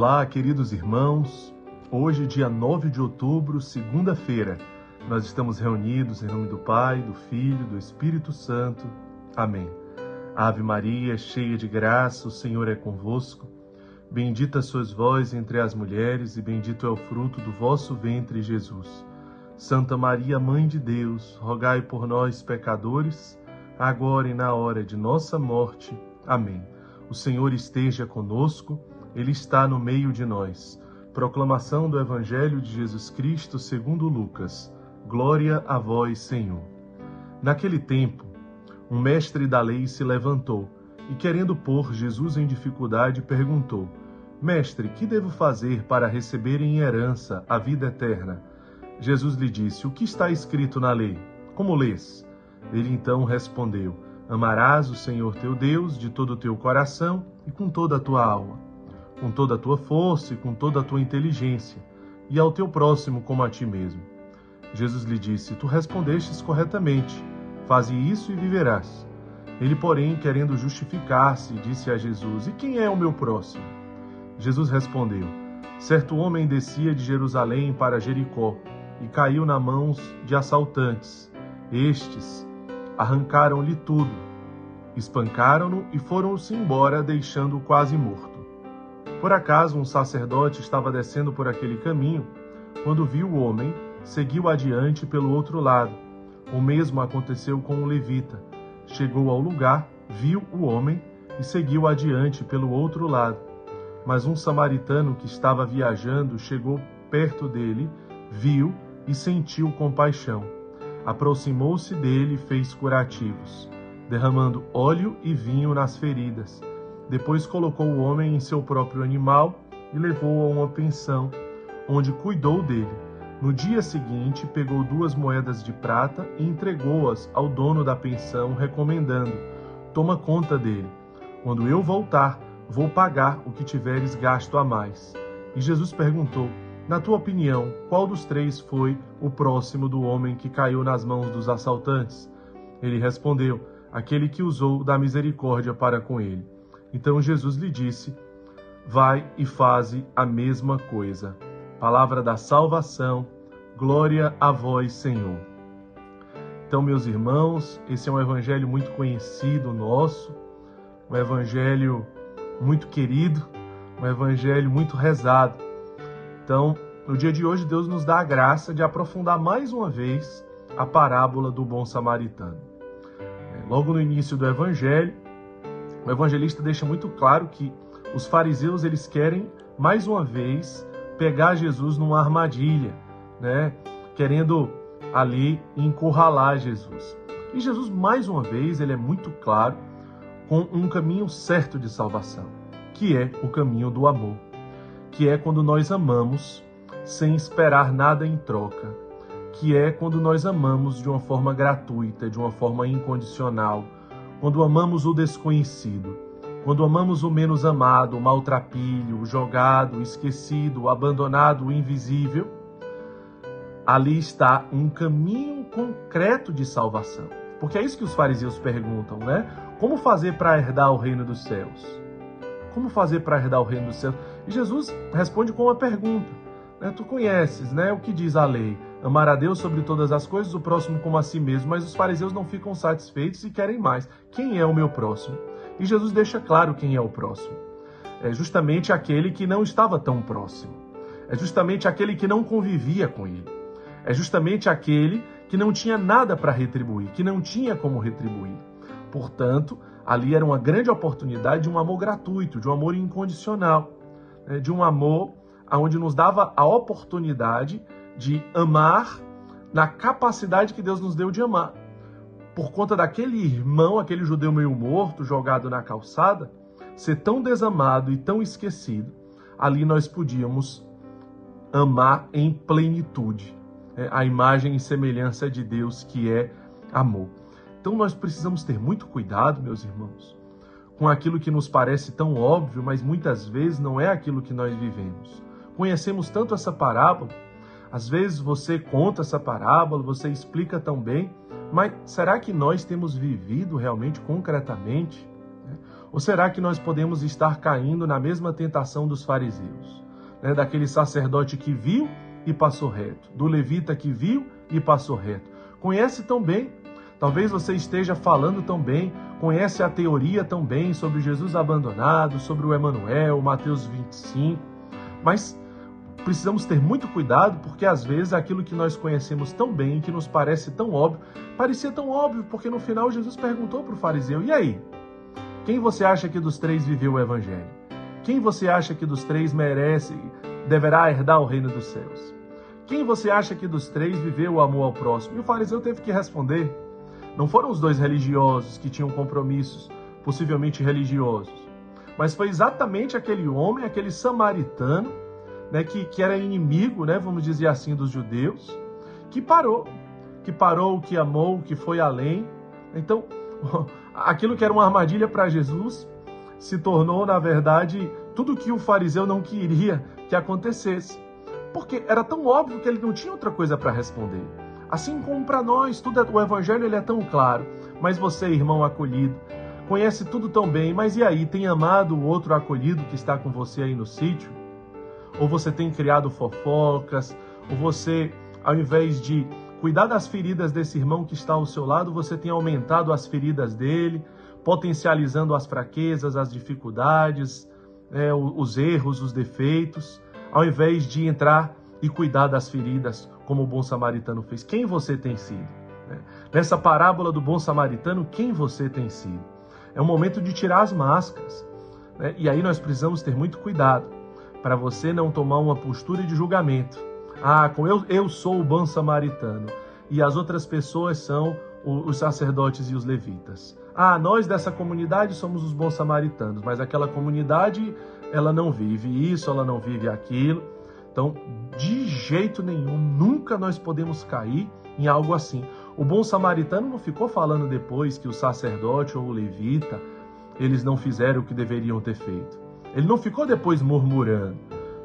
Olá, queridos irmãos. Hoje, dia 9 de outubro, segunda-feira, nós estamos reunidos em nome do Pai, do Filho, do Espírito Santo. Amém. Ave Maria, cheia de graça, o Senhor é convosco. Bendita sois vós entre as mulheres, e bendito é o fruto do vosso ventre, Jesus. Santa Maria, Mãe de Deus, rogai por nós, pecadores, agora e na hora de nossa morte. Amém. O Senhor esteja conosco, Ele está no meio de nós. Proclamação do Evangelho de Jesus Cristo segundo Lucas. Glória a vós, Senhor. Naquele tempo, um mestre da lei se levantou e, querendo pôr Jesus em dificuldade, perguntou: Mestre, que devo fazer para receber em herança a vida eterna? Jesus lhe disse: O que está escrito na lei? Como lês? Ele então respondeu: Amarás o Senhor teu Deus de todo o teu coração e com toda a tua alma, com toda a tua força e com toda a tua inteligência, e ao teu próximo como a ti mesmo. Jesus lhe disse: Tu respondestes corretamente. Faze isso e viverás. Ele, porém, querendo justificar-se, disse a Jesus: E quem é o meu próximo? Jesus respondeu: Certo homem descia de Jerusalém para Jericó e caiu nas mãos de assaltantes. Estes arrancaram-lhe tudo, espancaram-no e foram-se embora, deixando-o quase morto. Por acaso um sacerdote estava descendo por aquele caminho, quando viu o homem, seguiu adiante pelo outro lado. O mesmo aconteceu com o levita. Chegou ao lugar, viu o homem e seguiu adiante pelo outro lado. Mas um samaritano que estava viajando chegou perto dele, viu e sentiu compaixão aproximou-se dele e fez curativos, derramando óleo e vinho nas feridas. Depois colocou o homem em seu próprio animal e levou-o a uma pensão, onde cuidou dele. No dia seguinte, pegou duas moedas de prata e entregou-as ao dono da pensão, recomendando: Toma conta dele. Quando eu voltar, vou pagar o que tiveres gasto a mais. E Jesus perguntou: na tua opinião, qual dos três foi o próximo do homem que caiu nas mãos dos assaltantes? Ele respondeu: Aquele que usou da misericórdia para com ele. Então Jesus lhe disse: Vai e faze a mesma coisa. Palavra da salvação, glória a vós, Senhor. Então, meus irmãos, esse é um evangelho muito conhecido nosso, um evangelho muito querido, um evangelho muito rezado então, no dia de hoje, Deus nos dá a graça de aprofundar mais uma vez a parábola do bom samaritano. É, logo no início do evangelho, o evangelista deixa muito claro que os fariseus eles querem mais uma vez pegar Jesus numa armadilha, né? Querendo ali encurralar Jesus. E Jesus mais uma vez ele é muito claro com um caminho certo de salvação, que é o caminho do amor que é quando nós amamos sem esperar nada em troca, que é quando nós amamos de uma forma gratuita, de uma forma incondicional, quando amamos o desconhecido, quando amamos o menos amado, o maltrapilho, o jogado, o esquecido, o abandonado, o invisível, ali está um caminho concreto de salvação. Porque é isso que os fariseus perguntam, né? Como fazer para herdar o reino dos céus? Como fazer para herdar o reino dos céus? E Jesus responde com uma pergunta. Né? Tu conheces né, o que diz a lei: amar a Deus sobre todas as coisas, o próximo como a si mesmo. Mas os fariseus não ficam satisfeitos e querem mais. Quem é o meu próximo? E Jesus deixa claro quem é o próximo. É justamente aquele que não estava tão próximo. É justamente aquele que não convivia com ele. É justamente aquele que não tinha nada para retribuir, que não tinha como retribuir. Portanto, ali era uma grande oportunidade de um amor gratuito, de um amor incondicional, né? de um amor onde nos dava a oportunidade de amar na capacidade que Deus nos deu de amar. Por conta daquele irmão, aquele judeu meio morto, jogado na calçada, ser tão desamado e tão esquecido, ali nós podíamos amar em plenitude, né? a imagem e semelhança de Deus que é amor. Então nós precisamos ter muito cuidado, meus irmãos, com aquilo que nos parece tão óbvio, mas muitas vezes não é aquilo que nós vivemos. Conhecemos tanto essa parábola, às vezes você conta essa parábola, você explica tão bem, mas será que nós temos vivido realmente concretamente? Ou será que nós podemos estar caindo na mesma tentação dos fariseus? Né? Daquele sacerdote que viu e passou reto, do levita que viu e passou reto. Conhece tão bem, talvez você esteja falando tão bem, conhece a teoria tão bem sobre Jesus abandonado, sobre o Emanuel, Mateus 25, mas precisamos ter muito cuidado porque às vezes aquilo que nós conhecemos tão bem, que nos parece tão óbvio, parecia tão óbvio, porque no final Jesus perguntou para o fariseu: e aí? Quem você acha que dos três viveu o evangelho? Quem você acha que dos três merece, deverá herdar o reino dos céus? Quem você acha que dos três viveu o amor ao próximo? E o fariseu teve que responder. Não foram os dois religiosos que tinham compromissos, possivelmente religiosos, mas foi exatamente aquele homem, aquele samaritano, né, que, que era inimigo, né, vamos dizer assim, dos judeus, que parou, que parou, que amou, que foi além. Então, aquilo que era uma armadilha para Jesus se tornou, na verdade, tudo que o fariseu não queria que acontecesse. Porque era tão óbvio que ele não tinha outra coisa para responder. Assim como para nós, tudo é, o evangelho ele é tão claro, mas você, irmão acolhido, conhece tudo tão bem, mas e aí, tem amado o outro acolhido que está com você aí no sítio? Ou você tem criado fofocas, ou você, ao invés de cuidar das feridas desse irmão que está ao seu lado, você tem aumentado as feridas dele, potencializando as fraquezas, as dificuldades, é, os erros, os defeitos, ao invés de entrar e cuidar das feridas, como o bom samaritano fez. Quem você tem sido? Né? Nessa parábola do bom samaritano, quem você tem sido? É o momento de tirar as máscaras. Né? E aí nós precisamos ter muito cuidado para você não tomar uma postura de julgamento ah, eu, eu sou o bom samaritano e as outras pessoas são os sacerdotes e os levitas. Ah, nós dessa comunidade somos os bons samaritanos, mas aquela comunidade ela não vive isso, ela não vive aquilo. Então, de jeito nenhum, nunca nós podemos cair em algo assim. O bom samaritano não ficou falando depois que o sacerdote ou o levita eles não fizeram o que deveriam ter feito. Ele não ficou depois murmurando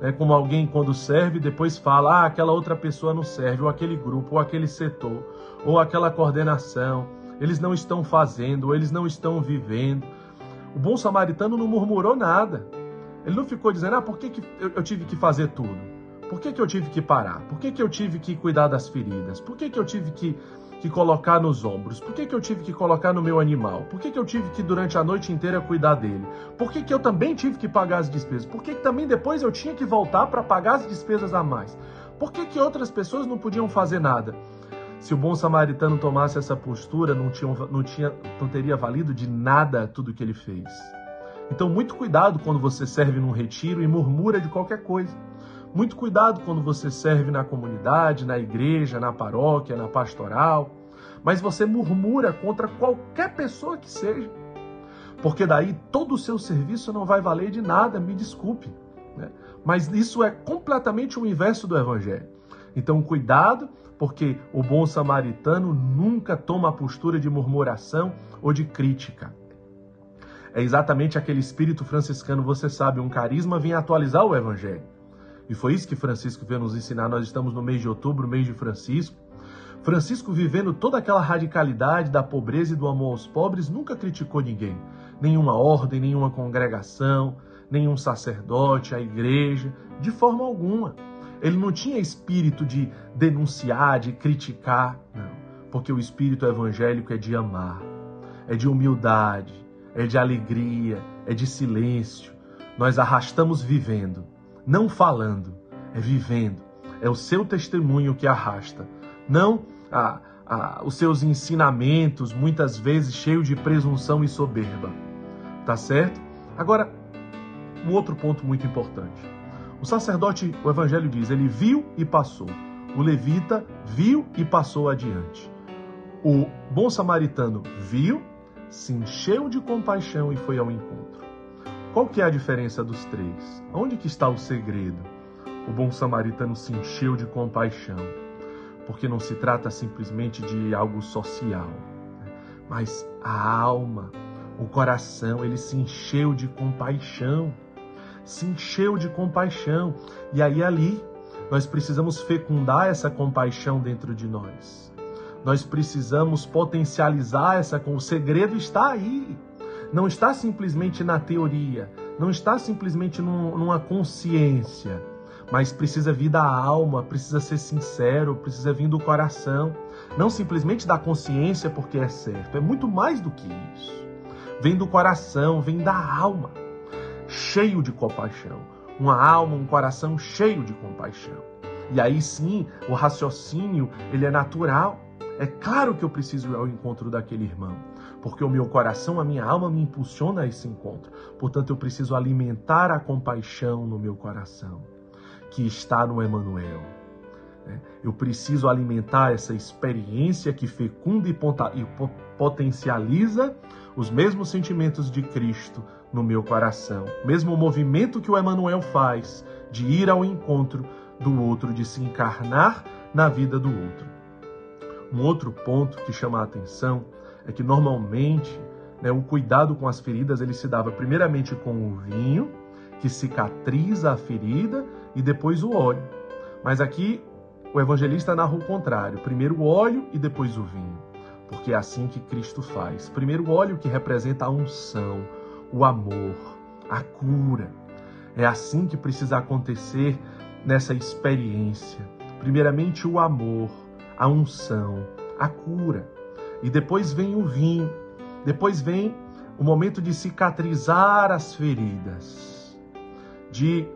né, como alguém quando serve depois fala, ah, aquela outra pessoa não serve, ou aquele grupo, ou aquele setor, ou aquela coordenação, eles não estão fazendo, ou eles não estão vivendo. O bom samaritano não murmurou nada. Ele não ficou dizendo, ah, por que, que eu tive que fazer tudo? Por que, que eu tive que parar? Por que, que eu tive que cuidar das feridas? Por que, que eu tive que que colocar nos ombros? Por que, que eu tive que colocar no meu animal? Por que, que eu tive que durante a noite inteira cuidar dele? Por que, que eu também tive que pagar as despesas? Por que, que também depois eu tinha que voltar para pagar as despesas a mais? Por que, que outras pessoas não podiam fazer nada? Se o bom samaritano tomasse essa postura, não, tinha, não, tinha, não teria valido de nada tudo que ele fez. Então, muito cuidado quando você serve num retiro e murmura de qualquer coisa. Muito cuidado quando você serve na comunidade, na igreja, na paróquia, na pastoral, mas você murmura contra qualquer pessoa que seja, porque daí todo o seu serviço não vai valer de nada, me desculpe. Né? Mas isso é completamente o inverso do evangelho. Então, cuidado, porque o bom samaritano nunca toma a postura de murmuração ou de crítica. É exatamente aquele espírito franciscano, você sabe, um carisma vem atualizar o evangelho. E foi isso que Francisco veio nos ensinar. Nós estamos no mês de outubro, mês de Francisco. Francisco, vivendo toda aquela radicalidade da pobreza e do amor aos pobres, nunca criticou ninguém. Nenhuma ordem, nenhuma congregação, nenhum sacerdote, a igreja, de forma alguma. Ele não tinha espírito de denunciar, de criticar, não. Porque o espírito evangélico é de amar, é de humildade, é de alegria, é de silêncio. Nós arrastamos vivendo não falando, é vivendo. É o seu testemunho que arrasta, não a, a, os seus ensinamentos, muitas vezes cheios de presunção e soberba. Tá certo? Agora, um outro ponto muito importante. O sacerdote, o evangelho diz, ele viu e passou. O levita viu e passou adiante. O bom samaritano viu, se encheu de compaixão e foi ao encontro. Qual que é a diferença dos três? Onde que está o segredo? O bom samaritano se encheu de compaixão, porque não se trata simplesmente de algo social, né? mas a alma, o coração, ele se encheu de compaixão, se encheu de compaixão. E aí ali nós precisamos fecundar essa compaixão dentro de nós. Nós precisamos potencializar essa, o segredo está aí não está simplesmente na teoria, não está simplesmente num, numa consciência, mas precisa vir da alma, precisa ser sincero, precisa vir do coração, não simplesmente da consciência porque é certo, é muito mais do que isso. Vem do coração, vem da alma, cheio de compaixão, uma alma, um coração cheio de compaixão. E aí sim, o raciocínio, ele é natural. É claro que eu preciso ir ao encontro daquele irmão, porque o meu coração, a minha alma me impulsiona a esse encontro. Portanto, eu preciso alimentar a compaixão no meu coração, que está no Emanuel. Né? Eu preciso alimentar essa experiência que fecunda e potencializa os mesmos sentimentos de Cristo no meu coração. Mesmo o movimento que o Emanuel faz de ir ao encontro do outro, de se encarnar na vida do outro. Um outro ponto que chama a atenção é que normalmente né, o cuidado com as feridas ele se dava primeiramente com o vinho, que cicatriza a ferida, e depois o óleo. Mas aqui o evangelista narra o contrário: primeiro o óleo e depois o vinho. Porque é assim que Cristo faz. Primeiro o óleo que representa a unção, o amor, a cura. É assim que precisa acontecer nessa experiência. Primeiramente, o amor, a unção, a cura. E depois vem o vinho. Depois vem o momento de cicatrizar as feridas, de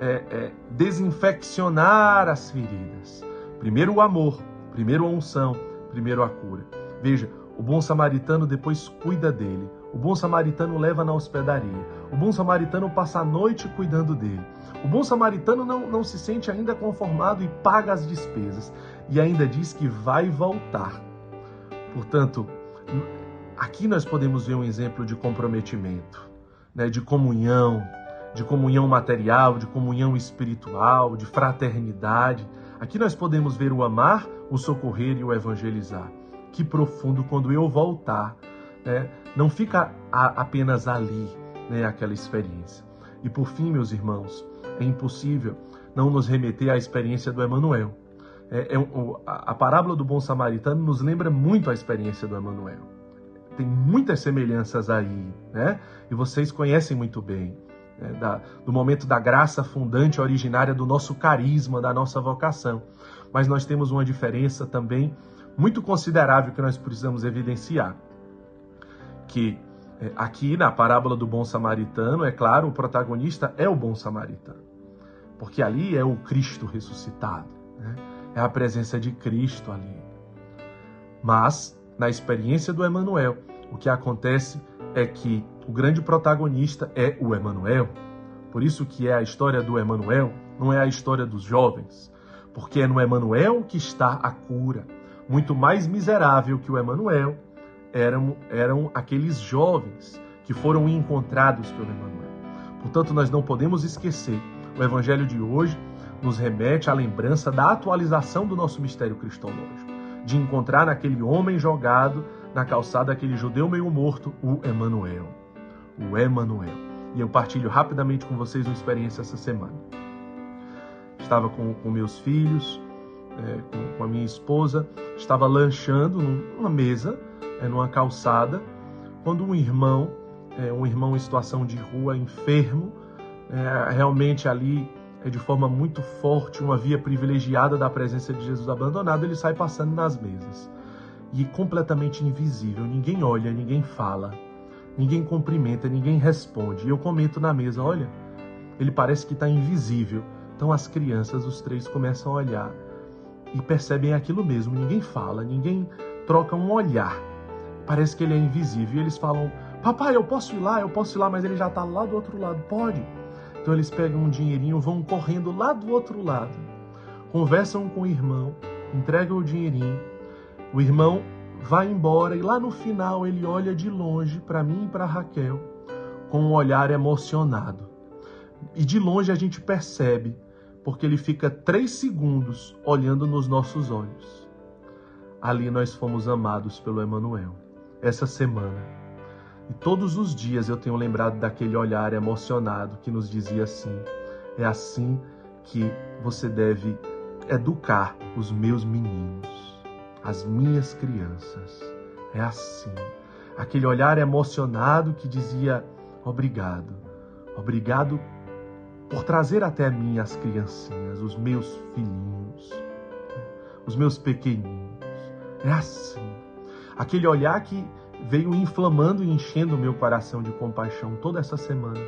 é, é, desinfeccionar as feridas. Primeiro o amor, primeiro a unção, primeiro a cura. Veja, o bom samaritano depois cuida dele. O bom samaritano leva na hospedaria. O bom samaritano passa a noite cuidando dele. O bom samaritano não, não se sente ainda conformado e paga as despesas. E ainda diz que vai voltar. Portanto, aqui nós podemos ver um exemplo de comprometimento, né, de comunhão, de comunhão material, de comunhão espiritual, de fraternidade. Aqui nós podemos ver o amar, o socorrer e o evangelizar. Que profundo quando eu voltar né? não fica apenas ali né, aquela experiência. E por fim, meus irmãos, é impossível não nos remeter à experiência do Emanuel. É, é, a, parábola do bom samaritano nos lembra muito a experiência do Emanuel. Tem muitas semelhanças aí, né? E vocês conhecem muito bem. Né? Da, do momento da graça fundante originária do nosso carisma, da nossa vocação. Mas nós temos uma diferença também muito considerável que nós precisamos evidenciar que é, aqui na parábola do bom samaritano, é claro, o protagonista é o bom samaritano, porque ali é o Cristo ressuscitado? É a presença de Cristo ali. Mas, na experiência do Emanuel, o que acontece é que o grande protagonista é o Emanuel. Por isso que é a história do Emanuel, não é a história dos jovens, porque é no Emanuel que está a cura. Muito mais miserável que o Emanuel, eram, eram aqueles jovens que foram encontrados pelo Emmanuel. Portanto, nós não podemos esquecer, o Evangelho de hoje nos remete à lembrança da atualização do nosso mistério cristológico, de encontrar naquele homem jogado na calçada, aquele judeu meio morto, o Emanuel. O Emanuel. E eu partilho rapidamente com vocês uma experiência essa semana. Estava com, com meus filhos, é, com, com a minha esposa, estava lanchando numa mesa é, numa calçada, quando um irmão, é, um irmão em situação de rua, enfermo, é, realmente ali é de forma muito forte, uma via privilegiada da presença de Jesus abandonado, ele sai passando nas mesas. E completamente invisível, ninguém olha, ninguém fala, ninguém cumprimenta, ninguém responde. Eu comento na mesa: olha, ele parece que está invisível. Então as crianças, os três, começam a olhar e percebem aquilo mesmo. Ninguém fala, ninguém troca um olhar parece que ele é invisível. E eles falam: Papai, eu posso ir lá, eu posso ir lá, mas ele já está lá do outro lado. Pode. Então eles pegam um dinheirinho, vão correndo lá do outro lado, conversam com o irmão, entregam o dinheirinho. O irmão vai embora e lá no final ele olha de longe para mim e para Raquel com um olhar emocionado. E de longe a gente percebe, porque ele fica três segundos olhando nos nossos olhos. Ali nós fomos amados pelo Emanuel essa semana. E todos os dias eu tenho lembrado daquele olhar emocionado que nos dizia assim: é assim que você deve educar os meus meninos, as minhas crianças. É assim. aquele olhar emocionado que dizia: Obrigado, obrigado por trazer até mim as criancinhas, os meus filhinhos, os meus pequeninos. É assim. Aquele olhar que veio inflamando e enchendo o meu coração de compaixão toda essa semana.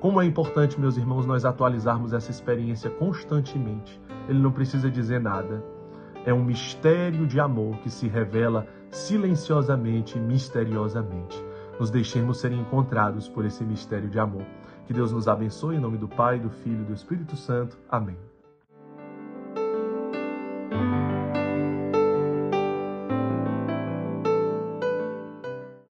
Como é importante, meus irmãos, nós atualizarmos essa experiência constantemente. Ele não precisa dizer nada. É um mistério de amor que se revela silenciosamente e misteriosamente. Nos deixemos ser encontrados por esse mistério de amor. Que Deus nos abençoe em nome do Pai, do Filho e do Espírito Santo. Amém.